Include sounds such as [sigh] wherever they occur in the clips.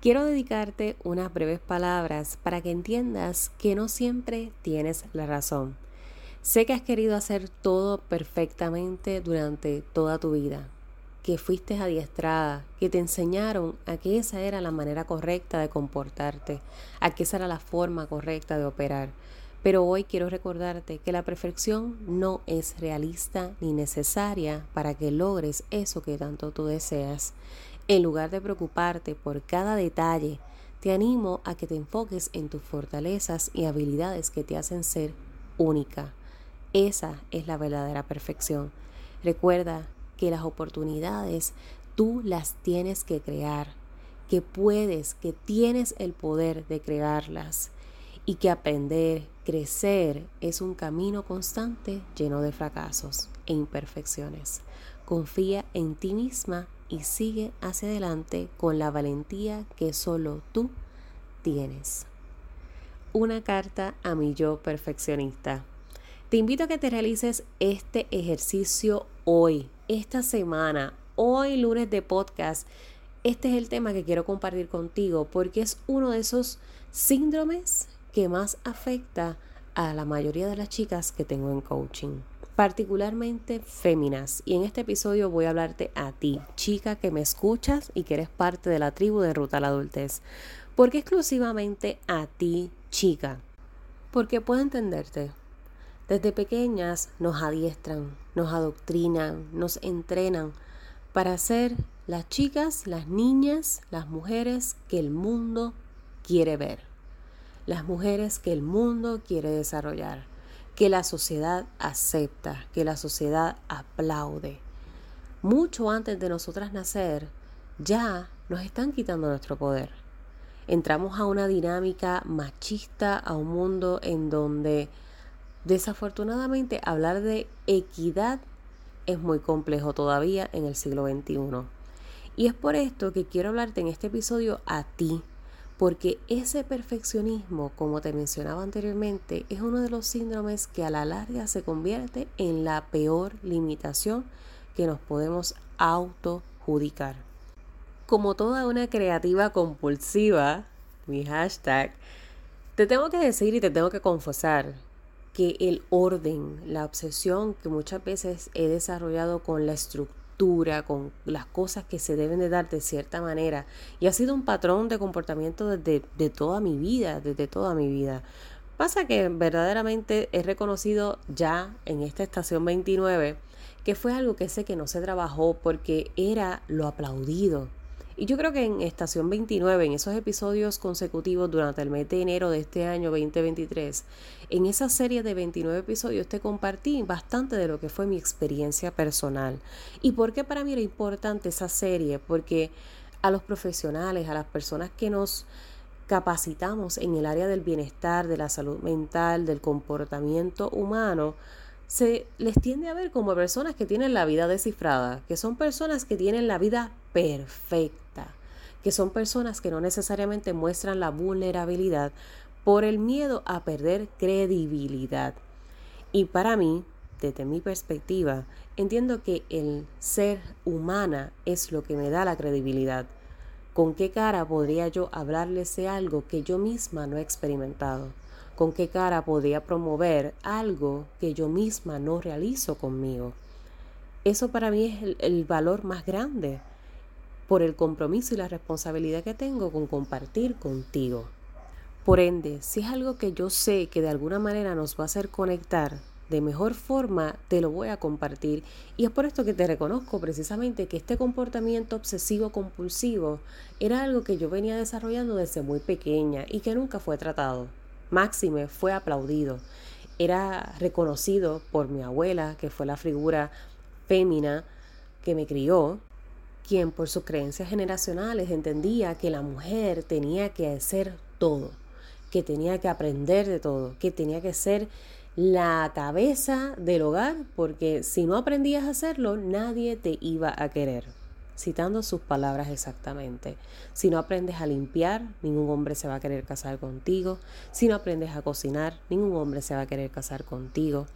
Quiero dedicarte unas breves palabras para que entiendas que no siempre tienes la razón. Sé que has querido hacer todo perfectamente durante toda tu vida, que fuiste adiestrada, que te enseñaron a que esa era la manera correcta de comportarte, a que esa era la forma correcta de operar. Pero hoy quiero recordarte que la perfección no es realista ni necesaria para que logres eso que tanto tú deseas. En lugar de preocuparte por cada detalle, te animo a que te enfoques en tus fortalezas y habilidades que te hacen ser única. Esa es la verdadera perfección. Recuerda que las oportunidades tú las tienes que crear, que puedes, que tienes el poder de crearlas y que aprender, crecer es un camino constante lleno de fracasos e imperfecciones. Confía en ti misma y sigue hacia adelante con la valentía que solo tú tienes. Una carta a mi yo perfeccionista. Te invito a que te realices este ejercicio hoy, esta semana, hoy lunes de podcast. Este es el tema que quiero compartir contigo porque es uno de esos síndromes que más afecta a la mayoría de las chicas que tengo en coaching particularmente féminas. Y en este episodio voy a hablarte a ti, chica que me escuchas y que eres parte de la tribu de Ruta a la Adultez. ¿Por qué exclusivamente a ti, chica? Porque puedo entenderte. Desde pequeñas nos adiestran, nos adoctrinan, nos entrenan para ser las chicas, las niñas, las mujeres que el mundo quiere ver, las mujeres que el mundo quiere desarrollar que la sociedad acepta, que la sociedad aplaude. Mucho antes de nosotras nacer, ya nos están quitando nuestro poder. Entramos a una dinámica machista, a un mundo en donde desafortunadamente hablar de equidad es muy complejo todavía en el siglo XXI. Y es por esto que quiero hablarte en este episodio a ti, porque ese perfeccionismo, como te mencionaba anteriormente, es uno de los síndromes que a la larga se convierte en la peor limitación que nos podemos autojudicar. Como toda una creativa compulsiva, mi hashtag, te tengo que decir y te tengo que confesar que el orden, la obsesión que muchas veces he desarrollado con la estructura, con las cosas que se deben de dar de cierta manera. Y ha sido un patrón de comportamiento desde de toda mi vida, desde toda mi vida. Pasa que verdaderamente he reconocido ya en esta estación 29 que fue algo que sé que no se trabajó porque era lo aplaudido. Y yo creo que en estación 29, en esos episodios consecutivos durante el mes de enero de este año 2023, en esa serie de 29 episodios te compartí bastante de lo que fue mi experiencia personal. ¿Y por qué para mí era importante esa serie? Porque a los profesionales, a las personas que nos capacitamos en el área del bienestar, de la salud mental, del comportamiento humano, se les tiende a ver como personas que tienen la vida descifrada, que son personas que tienen la vida perfecta, que son personas que no necesariamente muestran la vulnerabilidad por el miedo a perder credibilidad. Y para mí, desde mi perspectiva, entiendo que el ser humana es lo que me da la credibilidad. ¿Con qué cara podría yo hablarles de algo que yo misma no he experimentado? Con qué cara podría promover algo que yo misma no realizo conmigo. Eso para mí es el, el, valor más grande por el compromiso y la responsabilidad que tengo con compartir contigo. Por ende, si es algo que yo sé que de alguna manera nos va a hacer conectar de mejor forma, te lo voy a compartir. Y es por esto que te reconozco precisamente que este comportamiento obsesivo compulsivo era algo que yo venía desarrollando desde muy pequeña y que nunca fue tratado. Máxime fue aplaudido. Era reconocido por mi abuela, que fue la figura fémina que me crió, quien por sus creencias generacionales entendía que la mujer tenía que hacer todo, que tenía que aprender de todo, que tenía que ser la cabeza del hogar, porque si no aprendías a hacerlo, nadie te iba a querer. Citando sus palabras exactamente. Si no aprendes a limpiar, ningún hombre se va a querer casar contigo. Si no aprendes a cocinar, ningún hombre se va a querer casar contigo.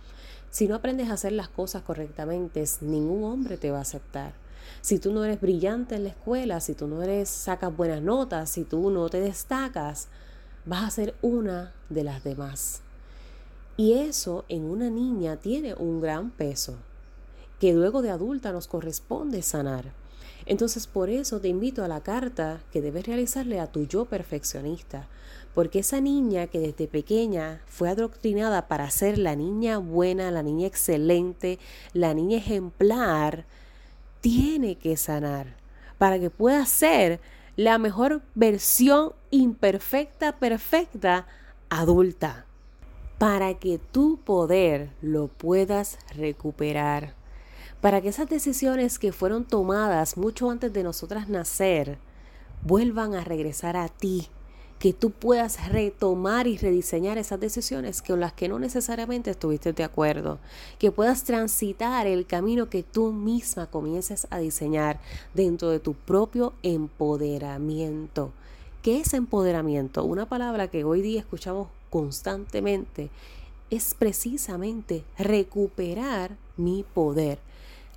Si no aprendes a hacer las cosas correctamente, ningún hombre te va a aceptar. Si tú no eres brillante en la escuela, si tú no eres sacas buenas notas, si tú no te destacas, vas a ser una de las demás. Y eso en una niña tiene un gran peso, que luego de adulta nos corresponde sanar. Entonces por eso te invito a la carta que debes realizarle a tu yo perfeccionista, porque esa niña que desde pequeña fue adoctrinada para ser la niña buena, la niña excelente, la niña ejemplar, tiene que sanar para que pueda ser la mejor versión imperfecta, perfecta, adulta, para que tu poder lo puedas recuperar, para que esas decisiones que fueron tomadas mucho antes de nosotras nacer vuelvan a regresar a ti que tú puedas retomar y rediseñar esas decisiones con las que no necesariamente estuviste de acuerdo, que puedas transitar el camino que tú misma comiences a diseñar dentro de tu propio empoderamiento. ¿Qué es empoderamiento? Una palabra que hoy día escuchamos constantemente es precisamente recuperar mi poder,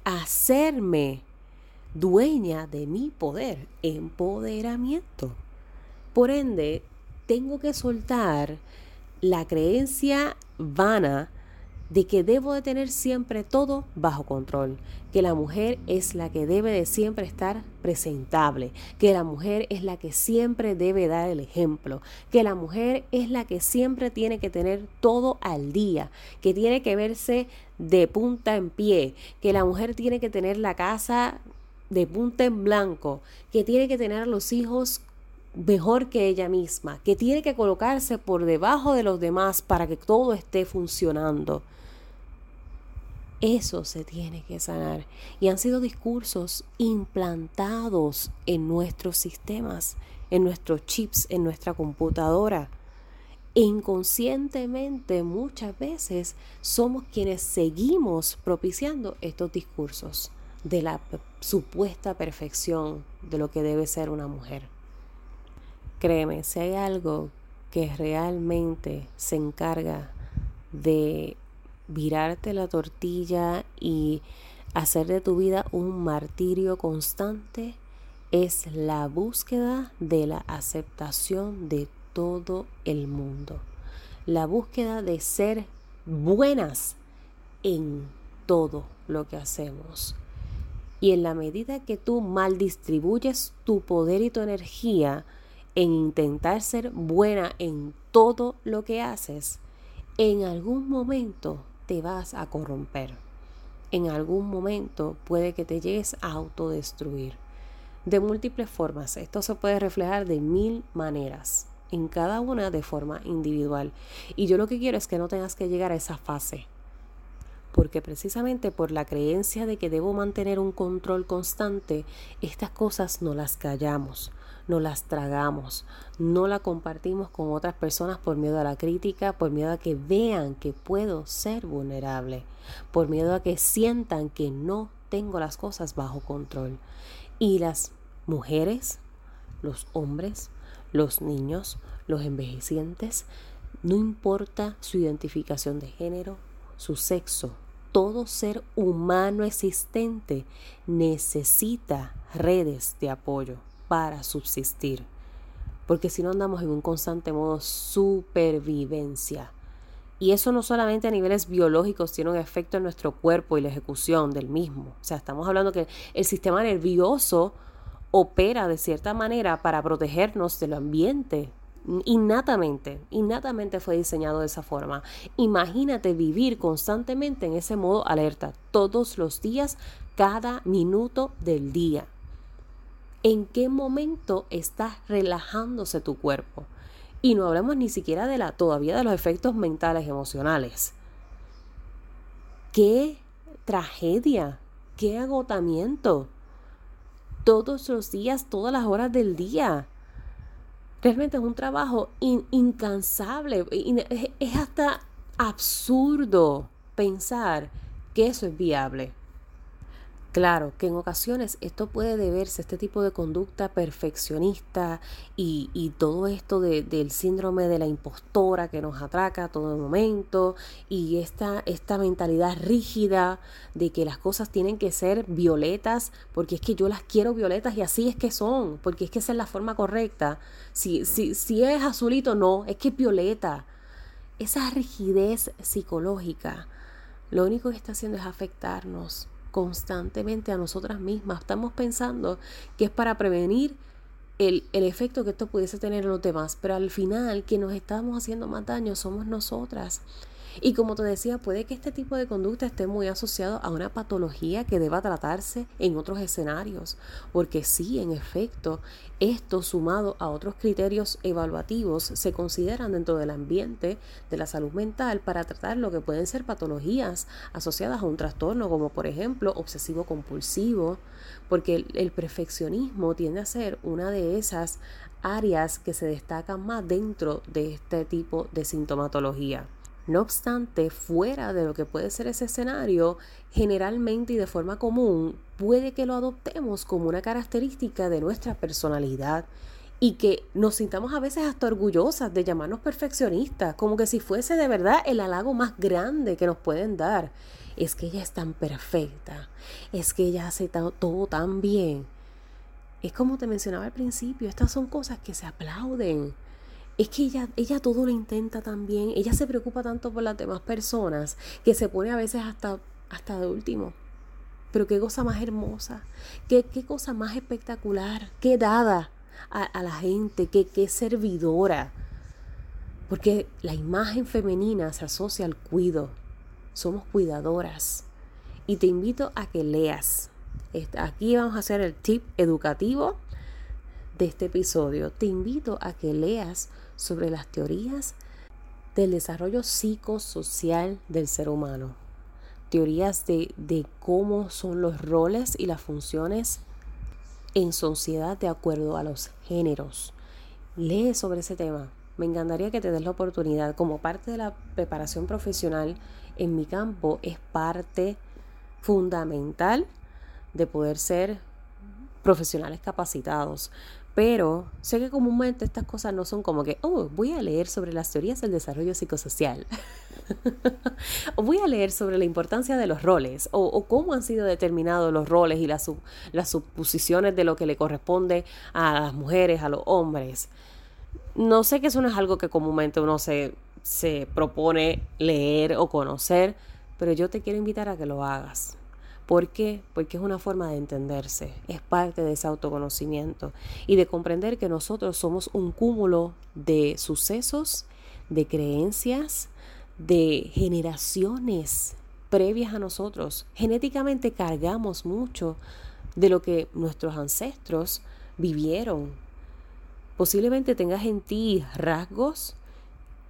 hacerme dueña de mi poder, empoderamiento. Por ende, tengo que soltar la creencia vana de que debo de tener siempre todo bajo control, que la mujer es la que debe de siempre estar presentable, que la mujer es la que siempre debe dar el ejemplo, que la mujer es la que siempre tiene que tener todo al día, que tiene que verse de punta en pie, que la mujer tiene que tener la casa de punta en blanco, que tiene que tener a los hijos mejor que ella misma, que tiene que colocarse por debajo de los demás para que todo esté funcionando. Eso se tiene que sanar. Y han sido discursos implantados en nuestros sistemas, en nuestros chips, en nuestra computadora. inconscientemente muchas veces somos quienes seguimos propiciando estos discursos de la supuesta perfección de lo que debe ser una mujer. Créeme, si hay algo que realmente se encarga de virarte la tortilla y hacer de tu vida un martirio constante, es la búsqueda de la aceptación de todo el mundo. La búsqueda de ser buenas en todo lo que hacemos. Y en la medida que tú mal distribuyes tu poder y tu energía, en intentar ser buena en todo lo que haces, en algún momento vas a corromper. En algún momento puede que te llegues a autodestruir. De múltiples formas, esto se puede reflejar de mil maneras, en cada una de forma individual. Y yo lo que quiero es que no tengas que llegar a esa fase, porque precisamente por la creencia de que debo mantener un control constante, estas cosas no las callamos, no las tragamos, no la compartimos con otras personas por miedo a la crítica, por miedo a que vean que puedo ser vulnerable, por miedo a que sientan que no tengo las cosas bajo control. Y las mujeres, los hombres, los niños, los envejecientes, no importa su identificación de género, su sexo, todo ser humano existente necesita redes de apoyo para subsistir. Porque si no andamos en un constante modo supervivencia. Y eso no solamente a niveles biológicos tiene un efecto en nuestro cuerpo y la ejecución del mismo. O sea, estamos hablando que el sistema nervioso opera de cierta manera para protegernos del ambiente. Innatamente, innatamente fue diseñado de esa forma. Imagínate vivir constantemente en ese modo alerta, todos los días, cada minuto del día en qué momento estás relajándose tu cuerpo. Y no hablamos ni siquiera de la, todavía de los efectos mentales, emocionales. Qué tragedia, qué agotamiento. Todos los días, todas las horas del día. Realmente es un trabajo incansable. Es hasta absurdo pensar que eso es viable. Claro que en ocasiones esto puede deberse este tipo de conducta perfeccionista y, todo esto del síndrome de la impostora que nos atraca a todo momento y esta, esta mentalidad rígida de que las cosas tienen que ser violetas porque es que yo las quiero violetas y así es que son, porque es que esa es la forma correcta. Si, si, si es azulito, no, es que es violeta. Esa rigidez psicológica lo único que está haciendo es afectarnos constantemente a nosotras mismas. Estamos pensando que es para prevenir el, el, efecto que esto pudiese tener en los demás, pero al final quien nos estamos haciendo más daño somos nosotras. Y como te decía, puede que este tipo de conducta esté muy asociado a una patología que deba tratarse en otros escenarios, porque sí, en efecto, esto sumado a otros criterios evaluativos se consideran dentro del ambiente de la salud mental para tratar lo que pueden ser patologías asociadas a un trastorno como por ejemplo obsesivo compulsivo, porque el, el perfeccionismo tiende a ser una de esas áreas que se destacan más dentro de este tipo de sintomatología. No obstante, fuera de lo que puede ser ese escenario, generalmente y de forma común, puede que lo adoptemos como una característica de nuestra personalidad y que nos sintamos a veces hasta orgullosas de llamarnos perfeccionistas, como que si fuese de verdad el halago más grande que nos pueden dar. Es que ella es tan perfecta, es que ella hace todo tan bien. Es como te mencionaba al principio, estas son cosas que se aplauden es que ella, ella todo lo intenta también, ella se preocupa tanto por las demás personas que se pone a veces hasta, hasta de último. Pero qué cosa más hermosa, qué, qué cosa más espectacular, qué dada a, la gente, qué, qué servidora. Porque la imagen femenina se asocia al cuido. Somos cuidadoras. Y te invito a que leas. Aquí vamos a hacer el tip educativo de este episodio. Te invito a que leas sobre las teorías del desarrollo psicosocial del ser humano. Teorías de, de cómo son los roles y las funciones en sociedad de acuerdo a los géneros. Lee sobre ese tema. Me encantaría que te des la oportunidad. Como parte de la preparación profesional en mi campo, es parte fundamental de poder ser profesionales capacitados. Pero sé que comúnmente estas cosas no son como que, oh, voy a leer sobre las teorías del desarrollo psicosocial. [laughs] o voy a leer sobre la importancia de los roles o, cómo han sido determinados los roles y las, las suposiciones de lo que le corresponde a las mujeres, a los hombres. No sé que eso no es algo que comúnmente uno se, se propone leer o conocer, pero yo te quiero invitar a que lo hagas. ¿Por qué? Porque es una forma de entenderse, es parte de ese autoconocimiento y de comprender que nosotros somos un cúmulo de sucesos, de creencias, de generaciones previas a nosotros. Genéticamente cargamos mucho de lo que nuestros ancestros vivieron. Posiblemente tengas en ti rasgos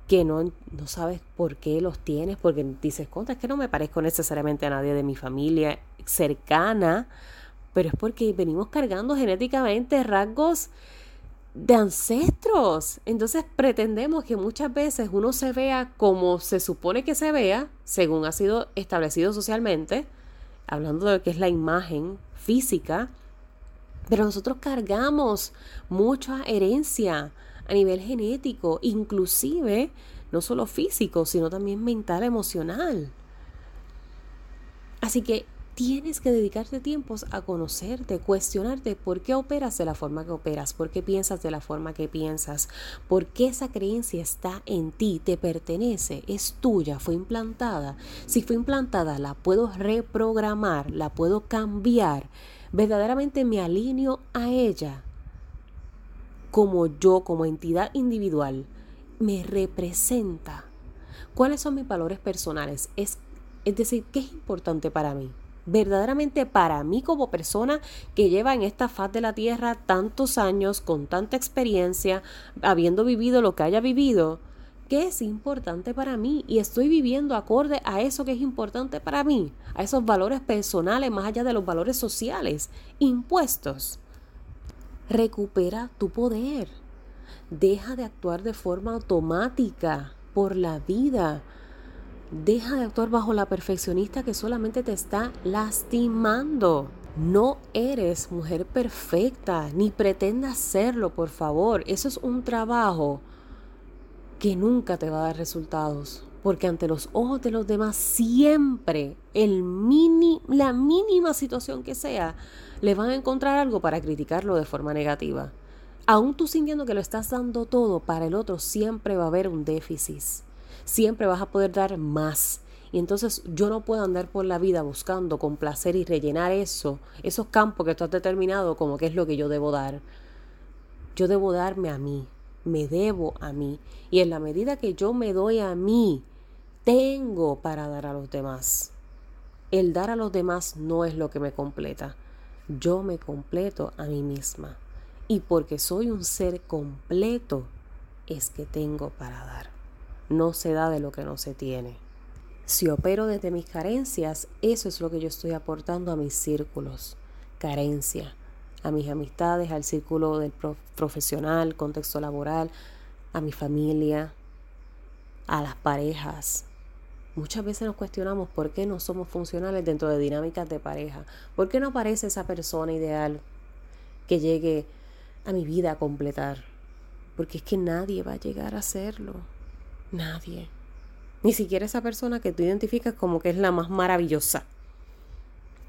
que no, no sabes por qué los tienes, porque dices, contra, es que no me parezco necesariamente a nadie de mi familia cercana, pero es porque venimos cargando genéticamente rasgos de ancestros. Entonces pretendemos que muchas veces uno se vea como se supone que se vea, según ha sido establecido socialmente, hablando de lo que es la imagen física, pero nosotros cargamos mucha herencia a nivel genético, inclusive no solo físico, sino también mental, emocional. Así que tienes que dedicarte tiempos a conocerte, cuestionarte por qué operas de la forma que operas, por qué piensas de la forma que piensas, por qué esa creencia está en ti, te pertenece, es tuya, fue implantada. Si fue implantada, la puedo reprogramar, la puedo cambiar. Verdaderamente me alineo a ella como yo, como entidad individual, me representa. ¿Cuáles son mis valores personales? Es, es decir, ¿qué es importante para mí? verdaderamente para mí como persona que lleva en esta faz de la tierra tantos años, con tanta experiencia, habiendo vivido lo que haya vivido, ¿qué es importante para mí? Y estoy viviendo acorde a eso que es importante para mí, a esos valores personales más allá de los valores sociales, impuestos recupera tu poder. Deja de actuar de forma automática por la vida. Deja de actuar bajo la perfeccionista que solamente te está lastimando. No eres mujer perfecta, ni pretendas serlo, por favor. Eso es un trabajo que nunca te va a dar resultados. Porque ante los ojos de los demás, siempre, el mini, la mínima situación que sea, le van a encontrar algo para criticarlo de forma negativa. Aún tú sintiendo que lo estás dando todo para el otro, siempre va a haber un déficit. Siempre vas a poder dar más. Y entonces yo no puedo andar por la vida buscando complacer y rellenar eso, esos campos que tú has determinado como que es lo que yo debo dar. Yo debo darme a mí, me debo a mí. Y en la medida que yo me doy a mí, tengo para dar a los demás. El dar a los demás no es lo que me completa. Yo me completo a mí misma. Y porque soy un ser completo, es que tengo para dar. No se da de lo que no se tiene. Si opero desde mis carencias, eso es lo que yo estoy aportando a mis círculos. Carencia. A mis amistades, al círculo del profesional, contexto laboral, a mi familia, a las parejas. Muchas veces nos cuestionamos por qué no somos funcionales dentro de dinámicas de pareja. ¿Por qué no aparece esa persona ideal que llegue a mi vida a completar? Porque es que nadie va a llegar a hacerlo. Nadie. Ni siquiera esa persona que tú identificas como que es la más maravillosa.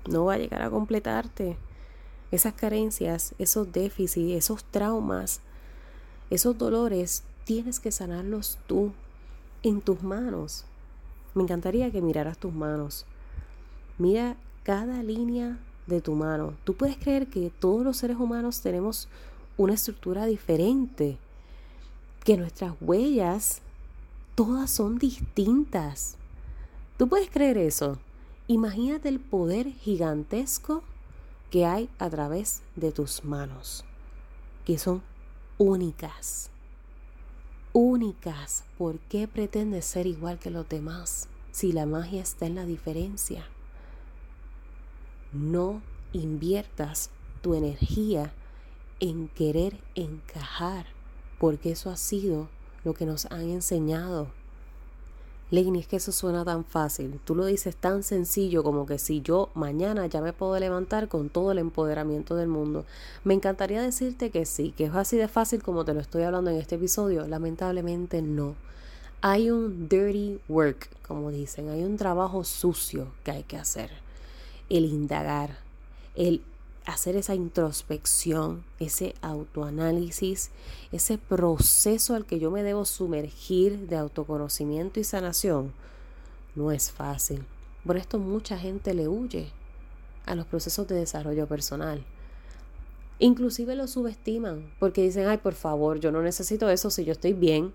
No va a llegar a completarte. Esas carencias, esos déficits, esos traumas, esos dolores, tienes que sanarlos tú en tus manos. Me encantaría que miraras tus manos. Mira cada línea de tu mano. Tú puedes creer que todos los seres humanos tenemos una estructura diferente, que nuestras huellas todas son distintas. ¿Tú puedes creer eso? Imagínate el poder gigantesco que hay a través de tus manos, que son únicas. Únicas. ¿Por qué pretendes ser igual que los demás si la magia está en la diferencia? No inviertas tu energía en querer encajar, porque eso ha sido lo que nos han enseñado. Lenny, es que eso suena tan fácil. Tú lo dices tan sencillo como que si yo mañana ya me puedo levantar con todo el empoderamiento del mundo. Me encantaría decirte que sí, que es así de fácil como te lo estoy hablando en este episodio. Lamentablemente no. Hay un dirty work, como dicen, hay un trabajo sucio que hay que hacer. El indagar, el hacer esa introspección, ese autoanálisis, ese proceso al que yo me debo sumergir de autoconocimiento y sanación, no es fácil. Por esto mucha gente le huye a los procesos de desarrollo personal. Inclusive lo subestiman porque dicen, ay, por favor, yo no necesito eso si yo estoy bien.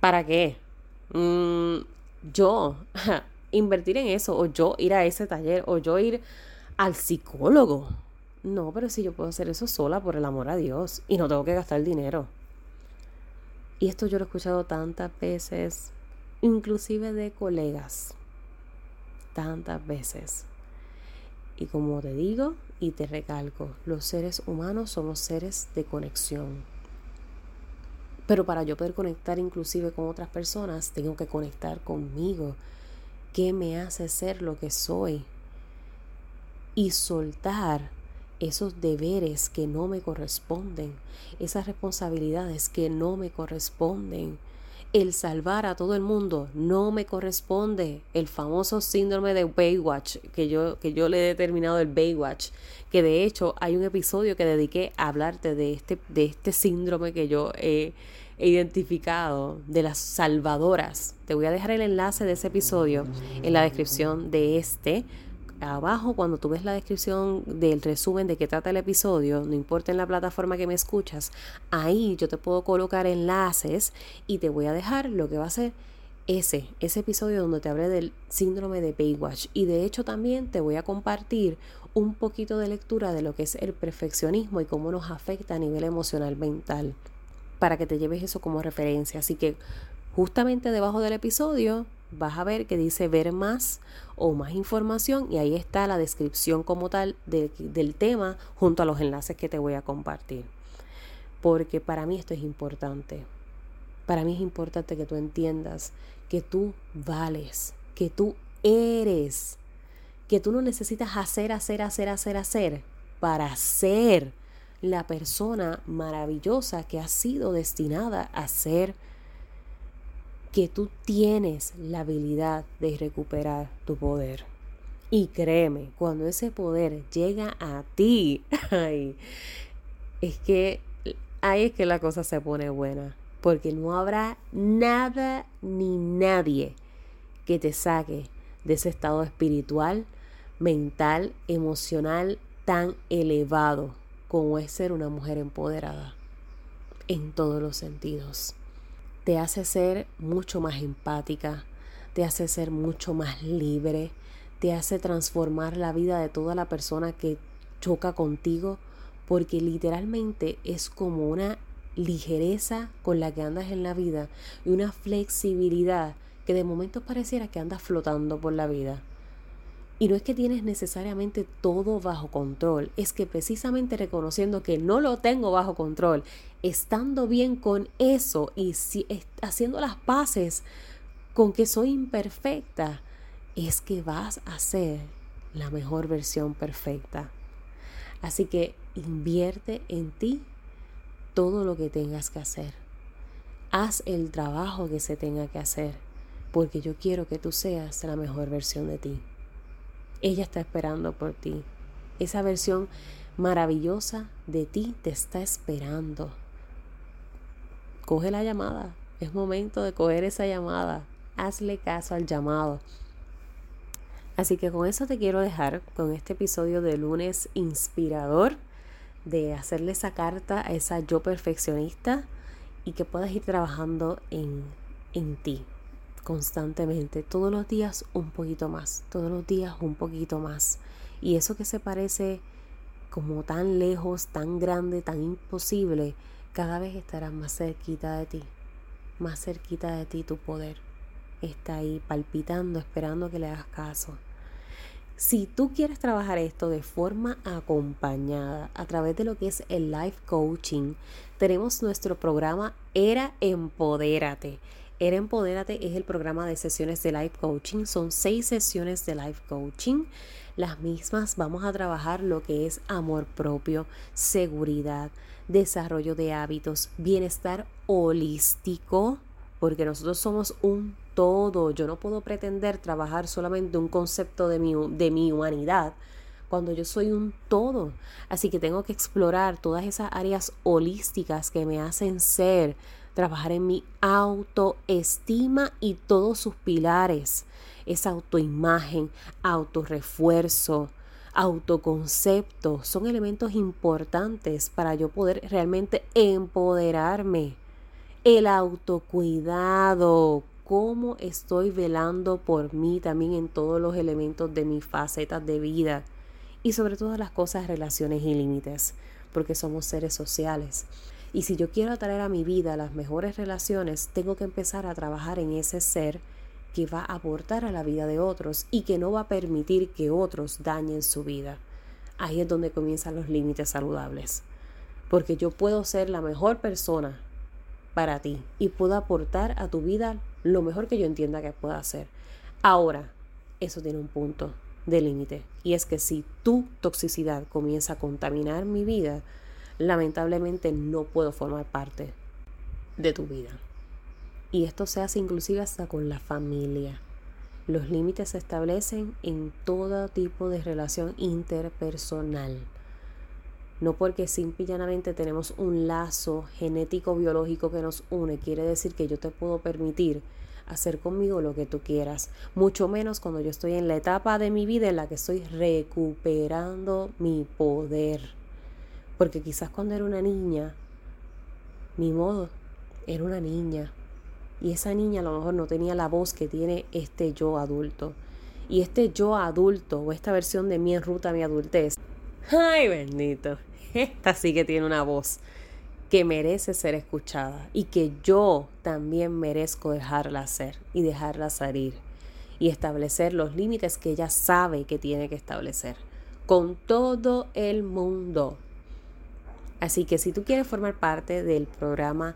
¿Para qué? Mm, yo [laughs] invertir en eso, o yo ir a ese taller, o yo ir al psicólogo. No, pero si yo puedo hacer eso sola por el amor a Dios y no tengo que gastar dinero. Y esto yo lo he escuchado tantas veces, inclusive de colegas. Tantas veces. Y como te digo y te recalco, los seres humanos somos seres de conexión. Pero para yo poder conectar inclusive con otras personas, tengo que conectar conmigo. ¿Qué me hace ser lo que soy? Y soltar esos deberes que no me corresponden, esas responsabilidades que no me corresponden. El salvar a todo el mundo no me corresponde. El famoso síndrome de Baywatch, que yo, que yo le he determinado el Baywatch, que de hecho hay un episodio que dediqué a hablarte de este, de este síndrome que yo he, he identificado, de las salvadoras. Te voy a dejar el enlace de ese episodio en la descripción de este abajo cuando tú ves la descripción del resumen de qué trata el episodio, no importa en la plataforma que me escuchas, ahí yo te puedo colocar enlaces y te voy a dejar lo que va a ser ese, ese episodio donde te hablé del síndrome de Baywatch. Y de hecho también te voy a compartir un poquito de lectura de lo que es el perfeccionismo y cómo nos afecta a nivel emocional mental, para que te lleves eso como referencia. Así que justamente debajo del episodio vas a ver que dice ver más o más información y ahí está la descripción como tal del tema junto a los enlaces que te voy a compartir. Porque para mí esto es importante. Para mí es importante que tú entiendas que tú vales, que tú eres, que tú no necesitas hacer, hacer, hacer, hacer, hacer para ser la persona maravillosa que has sido destinada a ser, que tú tienes la habilidad de recuperar tu poder. Y créeme, cuando ese poder llega a ti, [laughs] es que ahí es que la cosa se pone buena, porque no habrá nada ni nadie que te saque de ese estado espiritual, mental, emocional tan elevado como es ser una mujer empoderada en todos los sentidos. Te hace ser mucho más empática, te hace ser mucho más libre, te hace transformar la vida de toda la persona que choca contigo, porque literalmente es como una ligereza con la que andas en la vida y una flexibilidad que de momento pareciera que andas flotando por la vida. Y no es que tienes necesariamente todo bajo control, es que precisamente reconociendo que no lo tengo bajo control, estando bien con eso y haciendo las paces con que soy imperfecta, es que vas a ser la mejor versión perfecta. Así que invierte en ti todo lo que tengas que hacer. Haz el trabajo que se tenga que hacer, porque yo quiero que tú seas la mejor versión de ti. Ella está esperando por ti. Esa versión maravillosa de ti te está esperando. Coge la llamada. Es momento de coger esa llamada. Hazle caso al llamado. Así que con eso te quiero dejar con este episodio de lunes inspirador, de hacerle esa carta a esa yo perfeccionista y que puedas ir trabajando en, en ti constantemente, todos los días un poquito más, todos los días un poquito más. Y eso que se parece como tan lejos, tan grande, tan imposible, cada vez estará más cerquita de ti, más cerquita de ti tu poder. Está ahí palpitando, esperando que le hagas caso. Si tú quieres trabajar esto de forma acompañada a través de lo que es el life coaching, tenemos nuestro programa Era Empodérate. Era Empodérate es el programa de sesiones de life coaching. Son seis sesiones de life coaching. Las mismas vamos a trabajar lo que es amor propio, seguridad, desarrollo de hábitos, bienestar holístico, porque nosotros somos un todo. Yo no puedo pretender trabajar solamente un concepto de mi, de mi humanidad cuando yo soy un todo. Así que tengo que explorar todas esas áreas holísticas que me hacen ser, trabajar en mi autoestima y todos sus pilares. Esa autoimagen, autorrefuerzo, autoconcepto, son elementos importantes para yo poder realmente empoderarme. El autocuidado, cómo estoy velando por mí también en todos los elementos de mis facetas de vida y sobre todas las cosas, relaciones y límites, porque somos seres sociales. Y si yo quiero atraer a mi vida las mejores relaciones, tengo que empezar a trabajar en ese ser que va a aportar a la vida de otros y que no va a permitir que otros dañen su vida. Ahí es donde comienzan los límites saludables. Porque yo puedo ser la mejor persona para ti y puedo aportar a tu vida lo mejor que yo entienda que pueda hacer. Ahora, eso tiene un punto de límite y es que si tu toxicidad comienza a contaminar mi vida, lamentablemente no puedo formar parte de tu vida. Y esto se hace inclusive hasta con la familia. Los límites se establecen en todo tipo de relación interpersonal. No porque simple y llanamente tenemos un lazo genético biológico que nos une, quiere decir que yo te puedo permitir hacer conmigo lo que tú quieras. Mucho menos cuando yo estoy en la etapa de mi vida en la que estoy recuperando mi poder. Porque quizás cuando era una niña, mi modo, era una niña. Y esa niña a lo mejor no tenía la voz que tiene este yo adulto. Y este yo adulto, o esta versión de mí en ruta mi adultez, ay bendito, esta sí que tiene una voz que merece ser escuchada y que yo también merezco dejarla ser y dejarla salir y establecer los límites que ella sabe que tiene que establecer con todo el mundo. Así que si tú quieres formar parte del programa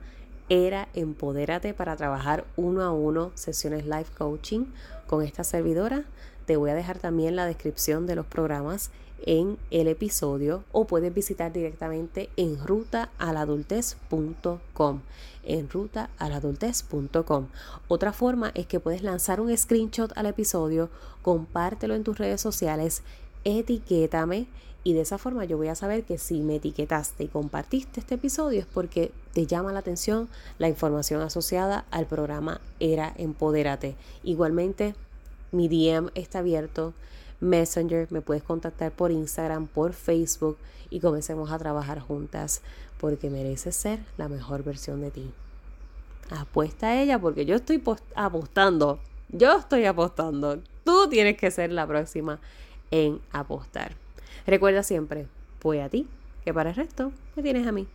Era Empodérate para trabajar uno a uno sesiones live coaching con esta servidora. Te voy a dejar también la descripción de los programas en el episodio o puedes visitar directamente en rutaaladultez.com en rutaaladultez.com otra forma es que puedes lanzar un screenshot al episodio compártelo en tus redes sociales etiquétame y de esa forma yo voy a saber que si me etiquetaste y compartiste este episodio es porque te llama la atención la información asociada al programa Era Empodérate. Igualmente, mi DM está abierto. Messenger, me puedes contactar por Instagram, por Facebook y comencemos a trabajar juntas porque mereces ser la mejor versión de ti. Apuesta a ella porque yo estoy apostando, yo estoy apostando. Tú tienes que ser la próxima en apostar. Recuerda siempre, voy a ti, que para el resto me tienes a mí.